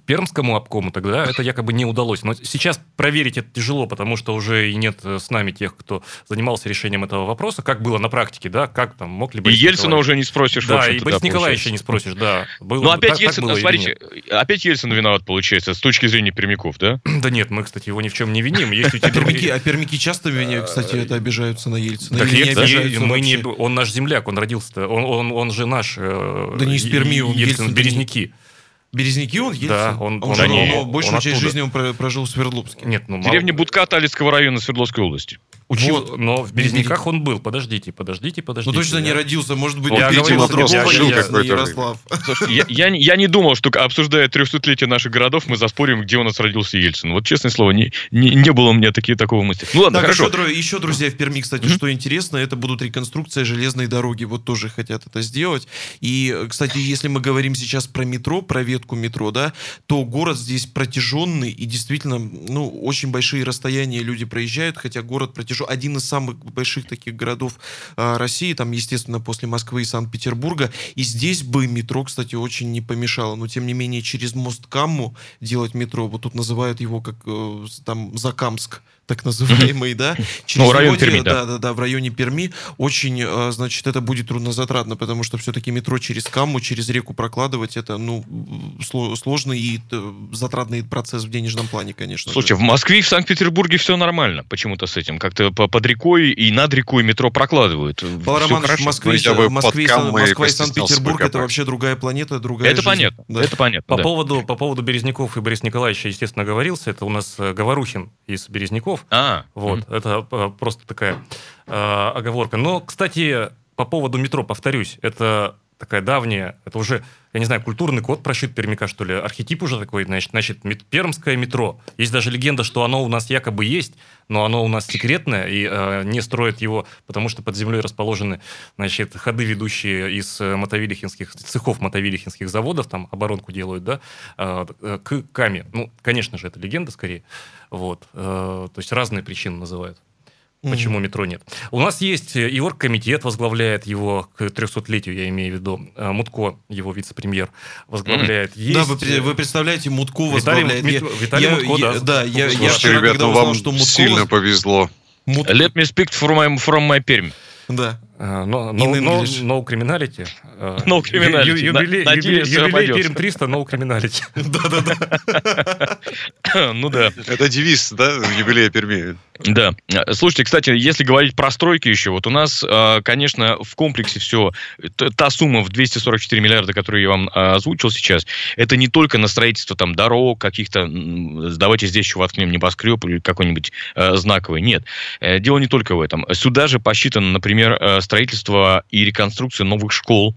Пермскому обкому тогда это якобы не удалось. Но сейчас проверить это тяжело, потому что уже и нет э, с нами тех, кто занимался решением этого вопроса. Как было на практике, да? Как там мог ли Борис И Ельцина уже не спросишь. Да, и Борис да, Николаевича не спросишь, да. Было, ну, опять Ельцин, смотрите, опять Ельцин виноват, получается, с точки зрения пермяков, да? Да нет, мы, кстати, его ни в чем не виним. Есть а, пермяки, а пермяки часто, кстати, это обижаются на Ельцина? Так не, он наш земляк, он родился, он, он, он же наш. Э, да не из Перми, он Ельцин, Березники. Березники он есть? Да, он, он, он, же, он, он большую он часть жизни он прожил в Свердловске. Нет, ну, Деревня Будка Талицкого района Свердловской области. Учил, вот. но в Березняках он был. Подождите, подождите, подождите. Ну точно я... не родился, может быть, я говорю, вопрос, я жил Ярослав. Слушай, я, я, я не думал, что обсуждая 300-летие наших городов, мы заспорим, где у нас родился Ельцин. Вот честное слово, не, не, не было у меня такие, такого мысли. Ну ладно, так, хорошо. Еще, еще, друзья, в Перми, кстати, mm-hmm. что интересно, это будут реконструкция железной дороги. Вот тоже хотят это сделать. И, кстати, если мы говорим сейчас про метро, про ветку метро, да, то город здесь протяженный и действительно, ну, очень большие расстояния люди проезжают, хотя город протяженный большой, один из самых больших таких городов э, России, там, естественно, после Москвы и Санкт-Петербурга. И здесь бы метро, кстати, очень не помешало. Но, тем не менее, через мост Камму делать метро, вот тут называют его как э, там Закамск, так называемый, да? Через ну, район Перми, да. Да, да, в районе Перми. Очень, э, значит, это будет труднозатратно, потому что все-таки метро через Камму, через реку прокладывать, это, ну, сложный и э, затратный процесс в денежном плане, конечно. Слушайте, же. в Москве и в Санкт-Петербурге все нормально почему-то с этим. Как-то под рекой и над рекой метро прокладывают. Павел Романович, в Москве, в Москве, Москва и Санкт-Петербург это вообще другая планета, другая Это жизнь. понятно, да. это понятно. По, да. поводу, по поводу Березняков и Бориса Николаевича, естественно, говорился. Это у нас э, Говорухин из Березняков. А, вот, mm-hmm. это э, просто такая э, оговорка. Но, кстати, по поводу метро, повторюсь, это такая давняя, это уже, я не знаю, культурный код прошит Пермика, что ли, архетип уже такой, значит, значит, пермское метро. Есть даже легенда, что оно у нас якобы есть, но оно у нас секретное, и э, не строят его, потому что под землей расположены, значит, ходы, ведущие из э, мотовилихинских, цехов мотовилихинских заводов, там оборонку делают, да, э, э, к Каме. Ну, конечно же, это легенда скорее. Вот. Э, то есть разные причины называют. Почему mm-hmm. метро нет? У нас есть и оргкомитет, возглавляет его к 300-летию, я имею в виду. Э, Мутко, его вице-премьер, возглавляет. Mm-hmm. Есть... Да, вы, вы представляете, Мутко возглавляет. Виталий, я, Виталий я, Мутко, я, да. Да, я, я вчера, ребята, когда узнал, вам что Мутко... сильно повезло. Мут... Let me speak from my, from my Perm. Да. Uh, no, no, no, no criminality. No criminality. Юбилей, юбилей, юбилей Перм 300, no criminality. Да-да-да. Ну да. Это девиз, да, юбилея Перми. Да. Слушайте, кстати, если говорить про стройки еще, вот у нас, конечно, в комплексе все, та сумма в 244 миллиарда, которую я вам озвучил сейчас, это не только на строительство там дорог, каких-то, давайте здесь еще воткнем небоскреб или какой-нибудь знаковый. Нет. Э, дело не только в этом. Сюда же посчитано, например, строительство и реконструкция новых школ.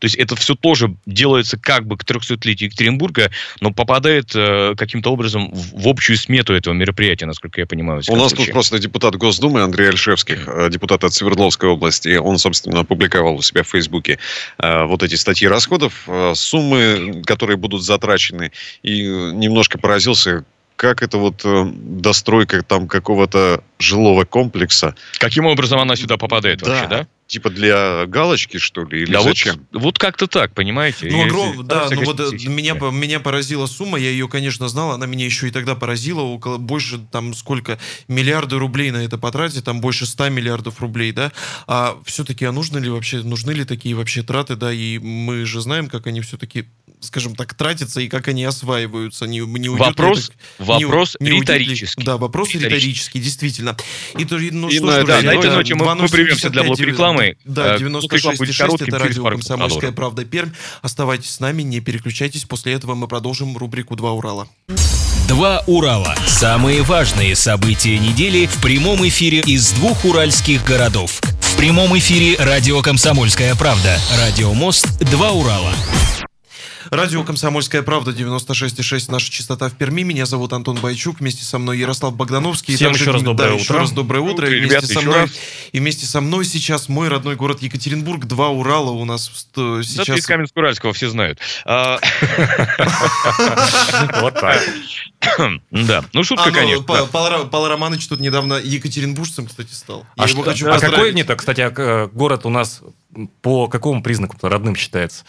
То есть это все тоже делается как бы к 300-летию Екатеринбурга, но попадает э, каким-то образом в, в общую смету этого мероприятия, насколько я понимаю. У нас случае. тут просто депутат Госдумы Андрей Альшевских, э, депутат от Свердловской области, он, собственно, опубликовал у себя в Фейсбуке э, вот эти статьи расходов, э, суммы, которые будут затрачены, и немножко поразился, как это вот э, достройка там какого-то жилого комплекса. Каким образом она сюда попадает да. вообще, да? Типа для галочки, что ли, или да зачем? Вот, вот как-то так, понимаете? Ну, огром... да, ну вот меня, меня поразила сумма, я ее, конечно, знал, она меня еще и тогда поразила, около больше, там, сколько, миллиарды рублей на это потратить, там больше 100 миллиардов рублей, да, а все-таки, а нужно ли вообще, нужны ли такие вообще траты, да, и мы же знаем, как они все-таки скажем так, тратятся и как они осваиваются. Не, не вопрос это, вопрос не, не риторический. Да, вопрос риторический, риторический действительно. И, ну, и, что ну, ж, да, на этой ноте мы, мы прервемся для блок-рекламы. Да, 96,6 это радио «Комсомольская правда» Пермь. Оставайтесь с нами, не переключайтесь. После этого мы продолжим рубрику «Два Урала». «Два Урала». Самые важные события недели в прямом эфире из двух уральских городов. В прямом эфире радио «Комсомольская правда». Радио «Мост». «Два Урала». Радио «Комсомольская правда», 96,6, наша частота в Перми. Меня зовут Антон Байчук, вместе со мной Ярослав Богдановский. Всем еще раз доброе да, утро. Еще раз доброе утро. утро и, вместе ребята, со мной, раз. и вместе со мной сейчас мой родной город Екатеринбург, два Урала у нас сейчас. Да, из Каменск-Уральского все знают. А, вот так. Да, ну шутка, а, ну, конечно. Павел Романович тут недавно екатеринбуржцем, кстати, стал. А, что, а какой нет? Кстати, а, город у нас по какому признаку родным считается?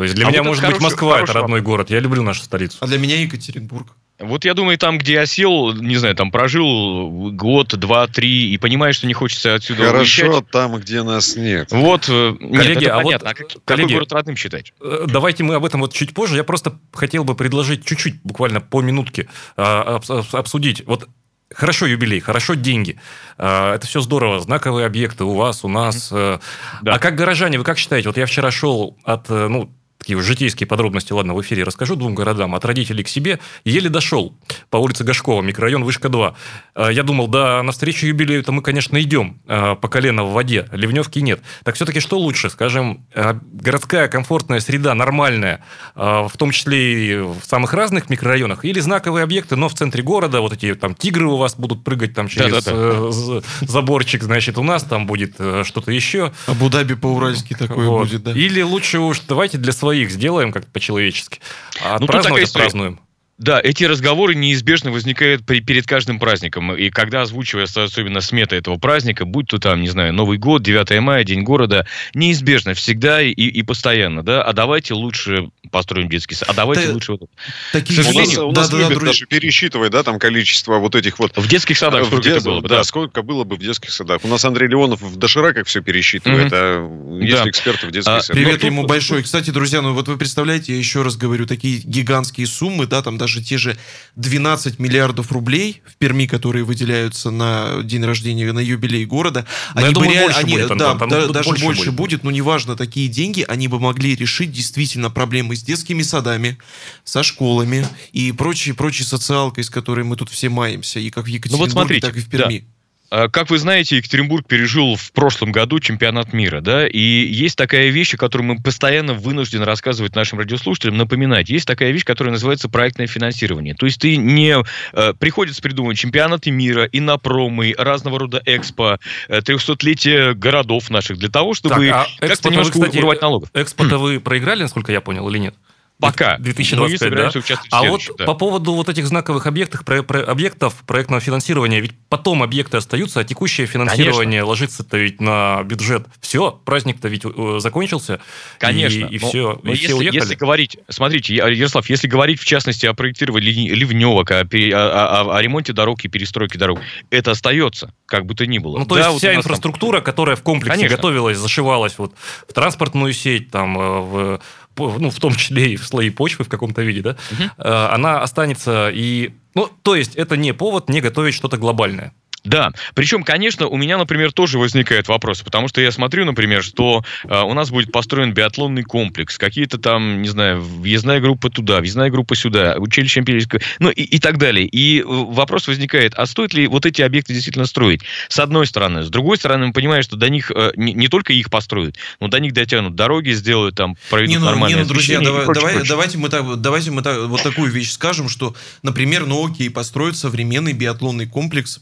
То есть для а меня, вот может быть, Москва хороший, это родной город. Я люблю нашу столицу. А для меня Екатеринбург. Вот я думаю, там, где я сел, не знаю, там прожил год, два, три, и понимаю, что не хочется отсюда Хорошо уезжать. там, где нас нет. Вот, э, коллеги, нет, а понятно. Вот, а как, коллеги, какой город родным считать? Э, давайте мы об этом вот чуть позже. Я просто хотел бы предложить чуть-чуть, буквально по минутке, а, обсудить. Вот Хорошо юбилей, хорошо деньги. А, это все здорово. Знаковые объекты у вас, у нас. Mm-hmm. Да. А как горожане, вы как считаете? Вот я вчера шел от, ну, такие житейские подробности, ладно, в эфире расскажу двум городам, от родителей к себе, еле дошел по улице Гашкова, микрорайон Вышка 2. А, я думал, да, на встречу юбилею-то мы, конечно, идем а, по колено в воде, ливневки нет. Так все-таки что лучше, скажем, а, городская комфортная среда, нормальная, в том числе и в самых разных микрорайонах, или знаковые объекты, но в центре города, вот эти там тигры у вас будут прыгать там через э, заборчик, значит, у нас там будет э, что-то еще. Абу-Даби по-уральски такое вот. будет, да. Или лучше уж давайте для своих своих сделаем как-то по-человечески. А ну, праздновать такая празднуем. Да, эти разговоры неизбежно возникают при, перед каждым праздником. И когда озвучивается особенно смета этого праздника, будь то там, не знаю, Новый год, 9 мая, День города, неизбежно, всегда и, и постоянно, да, а давайте лучше построим детский сад, а давайте Ты... лучше... Вот... Такие... К сожалению, у нас, да, у нас да, любят да, даже пересчитывать, да, там количество вот этих вот... В детских садах сколько в это было бы, да. да. сколько было бы в детских садах. У нас Андрей Леонов в дошираках все пересчитывает, mm-hmm. а есть да. эксперты в детских а, садах. Привет ему большой. Кстати, друзья, ну вот вы представляете, я еще раз говорю, такие гигантские суммы, да, там даже те же 12 миллиардов рублей в Перми, которые выделяются на день рождения, на юбилей города, но они бы думаю, реально, они, будет, да, там, да, даже больше, больше будет. будет, но неважно, такие деньги, они бы могли решить действительно проблемы с детскими садами, со школами и прочей, прочей социалкой, с которой мы тут все маемся, и как в Екатеринбурге, ну вот смотрите, так и в Перми. Да. А, как вы знаете, Екатеринбург пережил в прошлом году чемпионат мира, да, и есть такая вещь, о которой мы постоянно вынуждены рассказывать нашим радиослушателям, напоминать. Есть такая вещь, которая называется проектное финансирование. То есть ты не... Э, приходится придумывать чемпионаты мира, и на промы, разного рода экспо, 300-летие городов наших, для того, чтобы так, а как-то немножко кстати, урвать налогов. Экспо-то вы проиграли, насколько я понял, или нет? Пока. 2025, да? А вот да. по поводу вот этих знаковых объектов, про, про, объектов проектного финансирования, ведь потом объекты остаются, а текущее финансирование ложится-то ведь на бюджет. Все, праздник-то ведь э, закончился. Конечно. И, и все, но и если, все уехали. Если говорить, смотрите, Ярослав, если говорить в частности о проектировании ливневок, о, о, о, о ремонте дорог и перестройке дорог, это остается, как бы то ни было. Ну, то да, есть вот вся инфраструктура, там... которая в комплексе Конечно. готовилась, зашивалась вот в транспортную сеть, там, э, в ну, в том числе и в слои почвы в каком-то виде, да, угу. она останется и... Ну, то есть это не повод не готовить что-то глобальное. Да, причем, конечно, у меня, например, тоже возникают вопросы, потому что я смотрю, например, что э, у нас будет построен биатлонный комплекс, какие-то там, не знаю, въездная группа туда, въездная группа сюда, училище имперское, ну и, и так далее. И вопрос возникает, а стоит ли вот эти объекты действительно строить? С одной стороны. С другой стороны, мы понимаем, что до них э, не, не только их построят, но до них дотянут дороги, сделают там, проведут не, ну, нормальное не, ну, друзья, давай, прочее, давай, прочее. давайте мы так, давайте мы так, вот такую вещь скажем, что, например, ну окей, построят современный биатлонный комплекс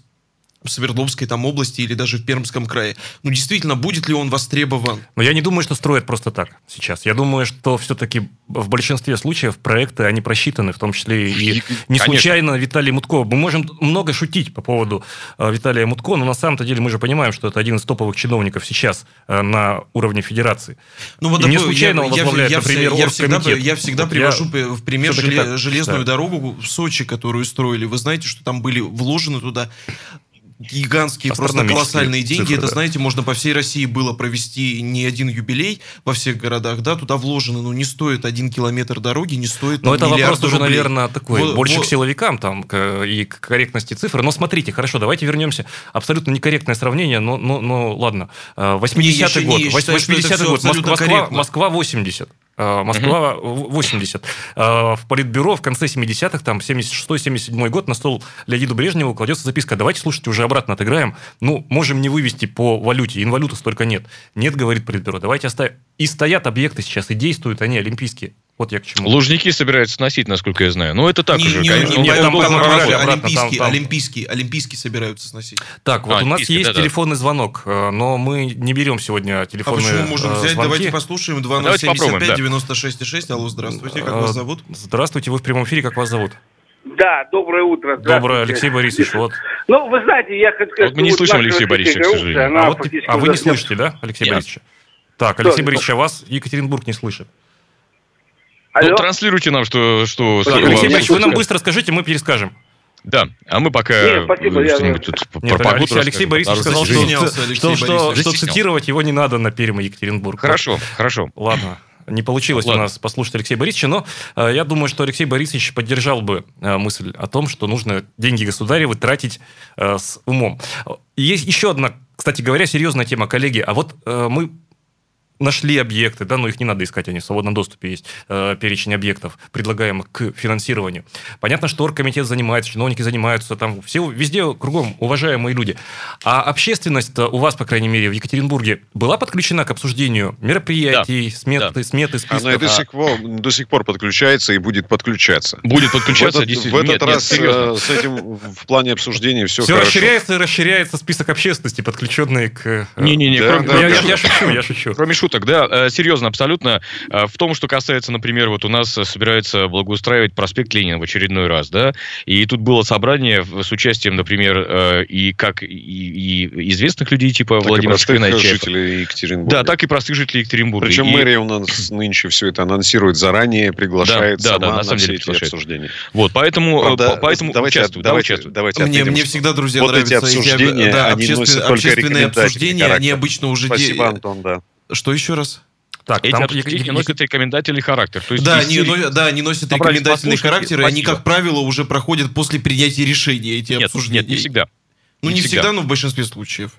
в Свердловской там области или даже в Пермском крае. Ну, действительно, будет ли он востребован? Но я не думаю, что строят просто так сейчас. Я думаю, что все-таки в большинстве случаев проекты, они просчитаны, в том числе и не случайно Виталий Мутко. Мы можем много шутить по поводу э, Виталия Мутко, но на самом-то деле мы же понимаем, что это один из топовых чиновников сейчас э, на уровне федерации. Ну, вот и не случайно я, он возглавляет, я, например, я всегда, я всегда вот привожу я в пример желе, железную да. дорогу в Сочи, которую строили. Вы знаете, что там были вложены туда гигантские, просто колоссальные деньги. Цифры, Это, да. знаете, можно по всей России было провести не один юбилей во всех городах, да, туда вложено, ну, не стоит один километр дороги, не стоит Но это вопрос уже, рублей. наверное, такой, вот, больше вот. к силовикам там к, и к корректности цифр. Но смотрите, хорошо, давайте вернемся. Абсолютно некорректное сравнение, но, но, но ладно. 80-й год, 80-й год, Москва, Москва 80. Э, Москва угу. 80. Э, в Политбюро в конце 70-х, там 76-77 год, на стол Леониду Брежневу кладется записка, давайте, слушайте, уже обратно отыграем. Ну, можем не вывести по валюте, инвалюты столько нет. Нет, говорит Политбюро, давайте оставим. И стоят объекты сейчас, и действуют они, олимпийские. Вот я к чему. Лужники собираются сносить, насколько я знаю. Ну, это так не, уже, не, конечно. Не, не, там, там, олимпийские, олимпийские, олимпийские собираются сносить. Так, вот а, у нас есть да, телефонный да. звонок, э, но мы не берем сегодня телефонные А почему можем взять? Звонки. Давайте послушаем. 2075-96-6. Алло, здравствуйте, как вас зовут? Здравствуйте, вы в прямом эфире, как вас зовут? Да, доброе утро. Доброе, Алексей Борисович, вот. Ну, вы знаете, я хочу сказать... Вот мы не слышим Алексея Борисовича, к сожалению. А, вот, а вы не слышите, да, Алексей Борисович? Так, Алексей Борисович, а вас Екатеринбург не слышит. Ну, транслируйте нам, что... что Алексей Борисович, вы нам быстро скажите, мы перескажем. Да, а мы пока Нет, спасибо, я... тут Нет, про погоду Алексей, Алексей Борисович сказал, что, Алексей что, что, что цитировать его не надо на Перми Екатеринбург. Хорошо, хорошо. Ладно. Не получилось Ладно. у нас послушать Алексея Борисовича, но э, я думаю, что Алексей Борисович поддержал бы э, мысль о том, что нужно деньги государевы тратить э, с умом. Есть еще одна, кстати говоря, серьезная тема, коллеги. А вот э, мы нашли объекты, да, но их не надо искать, они в свободном доступе есть, э, перечень объектов, предлагаемых к финансированию. Понятно, что оргкомитет занимается, чиновники занимаются, там все везде кругом уважаемые люди. А общественность у вас, по крайней мере, в Екатеринбурге была подключена к обсуждению мероприятий, да. сметы, да. сметы, списков? Она и до сих, пор, до сих пор подключается и будет подключаться. Будет подключаться, в этот, действительно. В этот нет, раз нет, э, с этим в плане обсуждения все, все хорошо. расширяется и расширяется список общественности, подключенные к... Не-не-не, да, кроме, да, я, шучу, я шучу. Кроме шуток шуток, да, серьезно, абсолютно. В том, что касается, например, вот у нас собирается благоустраивать проспект Ленина в очередной раз, да, и тут было собрание с участием, например, и как и, и известных людей, типа так Владимира Шпинача. жителей Екатеринбурга. Да, так и простых жителей Екатеринбурга. Причем и... мэрия у нас нынче все это анонсирует заранее, приглашает да, сама да, да, на, самом деле все эти обсуждения. Вот, поэтому, Правда, поэтому давайте, участвуй, давайте, да, давайте мне, мне всегда, друзья, вот нравятся эти обсуждения, эти, да, они обществен, общественные обсуждения, они обычно уже... Спасибо, Антон, да. Что еще раз? Так, эти там обсуждения носят рекомендательный характер. То есть да, они, но, да, они носят рекомендательный характер, и они, как правило, уже проходят после принятия решения, эти нет, обсуждения. Нет, не всегда. Ну, не, не всегда, но в большинстве случаев.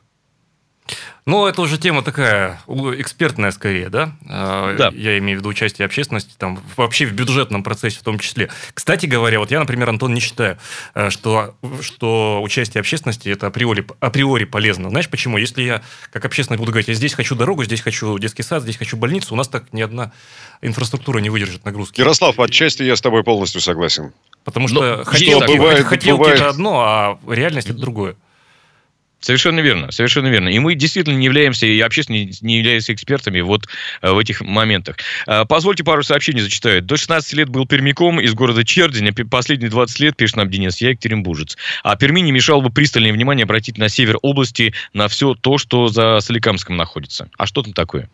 Ну, это уже тема такая экспертная скорее, да? А, да. Я имею в виду участие общественности, там, вообще в бюджетном процессе в том числе. Кстати говоря, вот я, например, Антон, не считаю, э, что, что участие общественности это априори, априори полезно. Знаешь почему? Если я как общественность буду говорить, я здесь хочу дорогу, здесь хочу детский сад, здесь хочу больницу, у нас так ни одна инфраструктура не выдержит нагрузки. Ярослав, отчасти я с тобой полностью согласен. Потому что Но хотел, бывает, хотелки бывает... это одно, а реальность это другое. Совершенно верно, совершенно верно. И мы действительно не являемся, и общественность не являемся экспертами вот э, в этих моментах. Э, позвольте пару сообщений зачитаю. До 16 лет был пермяком из города Чердень, последние 20 лет, пишет нам Денис, я екатеринбуржец. А Перми не мешало бы пристальное внимание обратить на север области, на все то, что за Соликамском находится. А что там такое?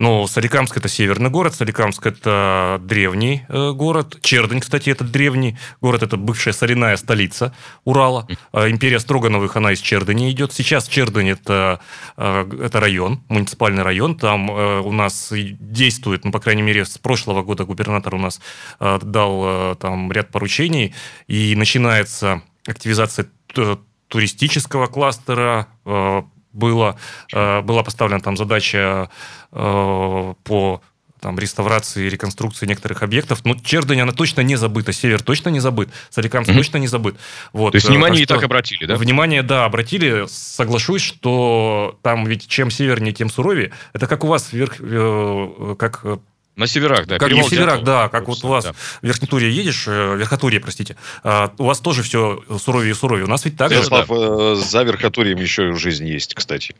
Ну, Соликамск – это северный город, Соликамск – это древний э, город. Чердень, кстати, это древний город, это бывшая соляная столица Урала. Э, империя Строгановых, она из Чердени идет. Сейчас Чердень – это, э, это район, муниципальный район. Там у нас действует, ну, по крайней мере, с прошлого года губернатор у нас дал там ряд поручений, и начинается активизация туристического кластера, было, э, была поставлена там задача э, по там, реставрации и реконструкции некоторых объектов. Но Чердань, она точно не забыта. Север точно не забыт. Соликамск mm-hmm. точно не забыт. Вот. То есть внимание и так обратили, да? Внимание, да, обратили. Соглашусь, что там ведь чем севернее, тем суровее. Это как у вас вверх, как на северах, да. Как на северах, да. Как вот у вас да. в Верхнетурье едешь, э, Верхотурье, простите, а, у вас тоже все суровее и суровее. У нас ведь так же. Да. Э, за Верхотурьем еще жизнь есть, кстати.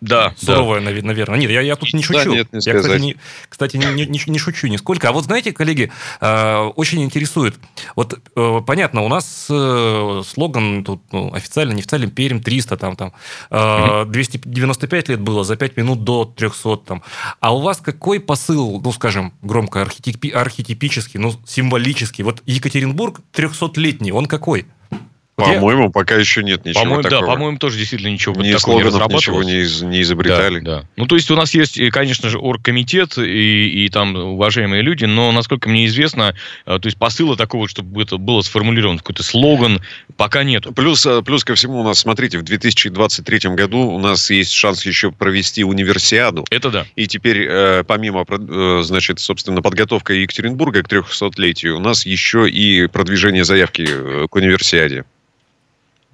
Да, суровая, да. наверное. Нет, я, я тут не шучу. Да, нет, не я, кстати, не, кстати, не, не, не шучу нисколько. А вот знаете, коллеги, э, очень интересует. Вот э, понятно, у нас э, слоган тут ну, официально, неофициально Перим 300, там, там э, 295 лет было, за 5 минут до 300. Там. А у вас какой посыл, ну, скажем, громко архетипи, архетипический, ну, символический? Вот Екатеринбург 300-летний, он какой? По-моему, пока еще нет ничего по-моему, такого. Да, по-моему, тоже действительно ничего не такого не разрабатывалось. ничего не, из, не изобретали. Да, да. Ну, то есть у нас есть, конечно же, оргкомитет и, и там уважаемые люди, но, насколько мне известно, э, то есть посыла такого, чтобы это было сформулировано, какой-то слоган, пока нет. Плюс, э, плюс ко всему у нас, смотрите, в 2023 году у нас есть шанс еще провести универсиаду. Это да. И теперь, э, помимо, значит, собственно, подготовка Екатеринбурга к 300-летию, у нас еще и продвижение заявки к универсиаде.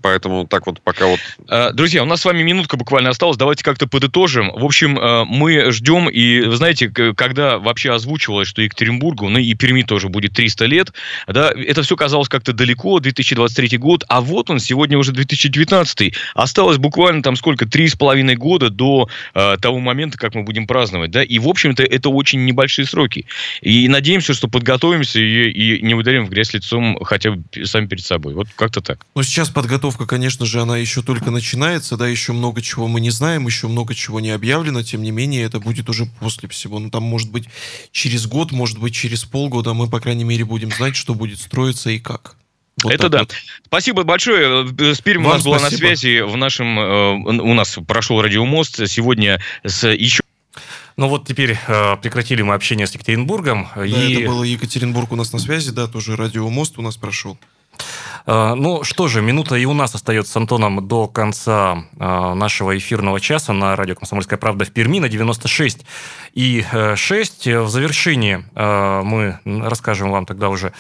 Поэтому так вот пока вот... Э, друзья, у нас с вами минутка буквально осталась. Давайте как-то подытожим. В общем, э, мы ждем, и вы знаете, когда вообще озвучивалось, что Екатеринбургу, ну и Перми тоже будет 300 лет, да, это все казалось как-то далеко, 2023 год, а вот он, сегодня уже 2019. Осталось буквально там сколько, три с половиной года до э, того момента, как мы будем праздновать, да, и, в общем-то, это очень небольшие сроки. И надеемся, что подготовимся и, и не ударим в грязь лицом хотя бы сами перед собой. Вот как-то так. Ну, сейчас подготовка подготовка, конечно же, она еще только начинается, да, еще много чего мы не знаем, еще много чего не объявлено, тем не менее, это будет уже после всего. Ну, там, может быть, через год, может быть, через полгода мы, по крайней мере, будем знать, что будет строиться и как. Вот это да. Вот. Спасибо большое. С Пермь у нас была на связи. В нашем, э, у нас прошел радиомост. Сегодня с еще ну вот теперь э, прекратили мы общение с Екатеринбургом. Да, и... это было Екатеринбург у нас на связи, да, тоже радиомост у нас прошел. Э, ну что же, минута и у нас остается с Антоном до конца э, нашего эфирного часа на радио «Комсомольская правда» в Перми на 96 и 6. В завершении э, мы расскажем вам тогда уже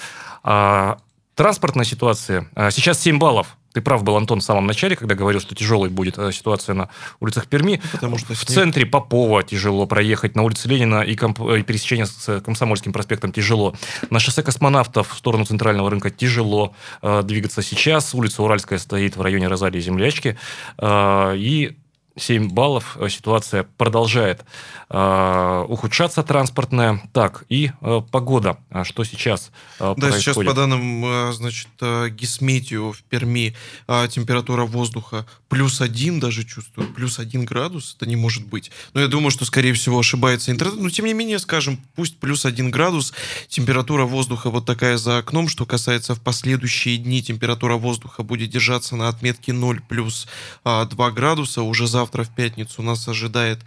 транспортной ситуации. Сейчас 7 баллов ты прав был, Антон, в самом начале, когда говорил, что тяжелой будет э, ситуация на улицах Перми. Потому что в центре Попова тяжело проехать, на улице Ленина и, комп... и пересечение с Комсомольским проспектом тяжело. На шоссе космонавтов в сторону центрального рынка тяжело э, двигаться сейчас. Улица Уральская стоит в районе Розалии Землячки. Э, и 7 баллов. Ситуация продолжает э, ухудшаться транспортная. Так, и э, погода. А что сейчас э, Да, сейчас по данным, э, значит, э, Гисметио в Перми э, температура воздуха плюс один даже чувствую, плюс один градус. Это не может быть. Но я думаю, что, скорее всего, ошибается интернет. Но, тем не менее, скажем, пусть плюс один градус. Температура воздуха вот такая за окном. Что касается в последующие дни, температура воздуха будет держаться на отметке 0 плюс 2 градуса. Уже завтра в пятницу. Нас ожидает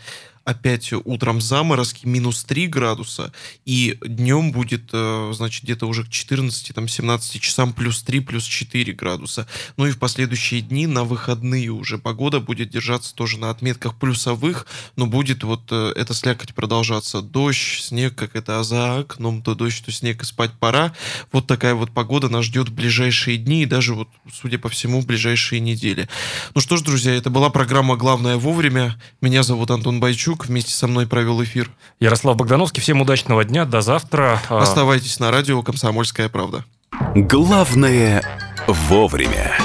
опять утром заморозки, минус 3 градуса, и днем будет, э, значит, где-то уже к 14-17 часам плюс 3, плюс 4 градуса. Ну и в последующие дни на выходные уже погода будет держаться тоже на отметках плюсовых, но будет вот э, эта слякоть продолжаться. Дождь, снег, как это за окном, то дождь, то снег, и спать пора. Вот такая вот погода нас ждет в ближайшие дни и даже вот, судя по всему, в ближайшие недели. Ну что ж, друзья, это была программа «Главное вовремя». Меня зовут Антон Байчук. Ткачук вместе со мной провел эфир. Ярослав Богдановский. Всем удачного дня. До завтра. А, Оставайтесь на радио «Комсомольская правда». Главное вовремя.